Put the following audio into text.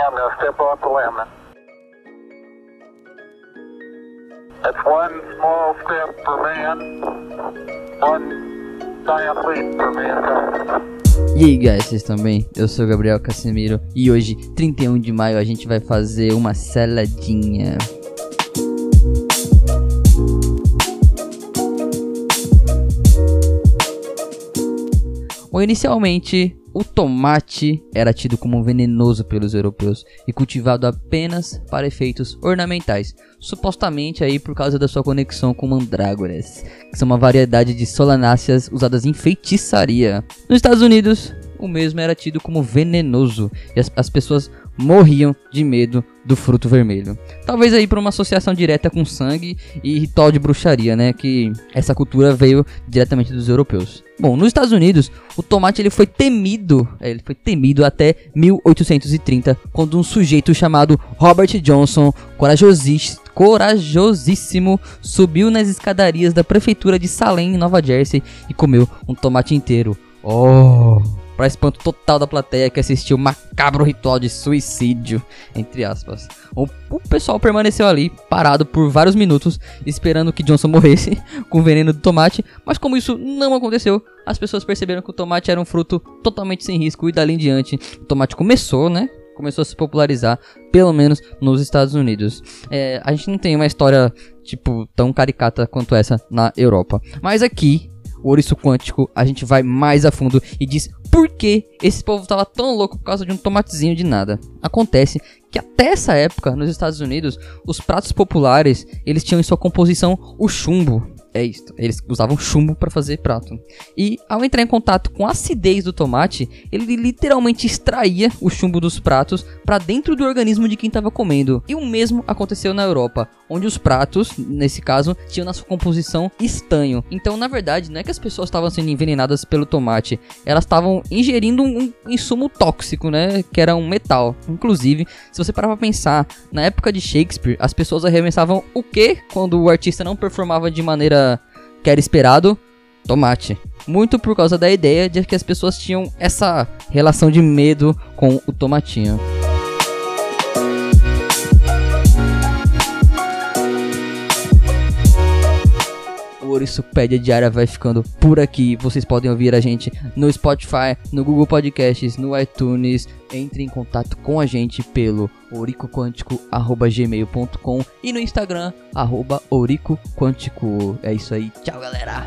I'm going to step off the limb. That's one small step for man, one giant leap for mankind. E aí, guys, vocês bem? Eu sou o Gabriel Casemiro e hoje, 31 de maio, a gente vai fazer uma saladinha. Bom, inicialmente, o tomate era tido como venenoso pelos europeus e cultivado apenas para efeitos ornamentais, supostamente aí por causa da sua conexão com mandrágoras, que são uma variedade de solanáceas usadas em feitiçaria. Nos Estados Unidos, o mesmo era tido como venenoso e as, as pessoas morriam de medo do fruto vermelho. Talvez aí por uma associação direta com sangue e ritual de bruxaria, né, que essa cultura veio diretamente dos europeus. Bom, nos Estados Unidos, o tomate ele foi temido, é, ele foi temido até 1830, quando um sujeito chamado Robert Johnson, corajosíssimo, subiu nas escadarias da prefeitura de Salem, em Nova Jersey, e comeu um tomate inteiro. Oh! Para espanto total da plateia que assistiu o macabro ritual de suicídio, entre aspas. O, o, pessoal permaneceu ali, parado por vários minutos, esperando que Johnson morresse com o veneno do tomate, mas como isso não aconteceu, as pessoas perceberam que o tomate era um fruto totalmente sem risco e dali em diante o tomate começou, né? Começou a se popularizar, pelo menos nos Estados Unidos. É, a gente não tem uma história, tipo, tão caricata quanto essa na Europa. Mas aqui, o ouriço quântico, a gente vai mais a fundo e diz por que esse povo estava tão louco por causa de um tomatezinho de nada. Acontece que até essa época, nos Estados Unidos, os pratos populares, eles tinham em sua composição o chumbo, é isso. Eles usavam chumbo para fazer prato. E ao entrar em contato com a acidez do tomate, ele literalmente extraía o chumbo dos pratos para dentro do organismo de quem estava comendo. E o mesmo aconteceu na Europa, onde os pratos, nesse caso, tinham na sua composição estanho. Então, na verdade, não é que as pessoas estavam sendo envenenadas pelo tomate, elas estavam ingerindo um insumo tóxico, né, que era um metal. Inclusive, se você parar para pensar, na época de Shakespeare, as pessoas arremessavam o que quando o artista não performava de maneira que era esperado, tomate. Muito por causa da ideia de que as pessoas tinham essa relação de medo com o tomatinho. O Orissupédia Diária vai ficando por aqui. Vocês podem ouvir a gente no Spotify, no Google Podcasts, no iTunes. Entre em contato com a gente pelo oricoquântico.gmail.com e no Instagram, arroba. É isso aí. Tchau, galera!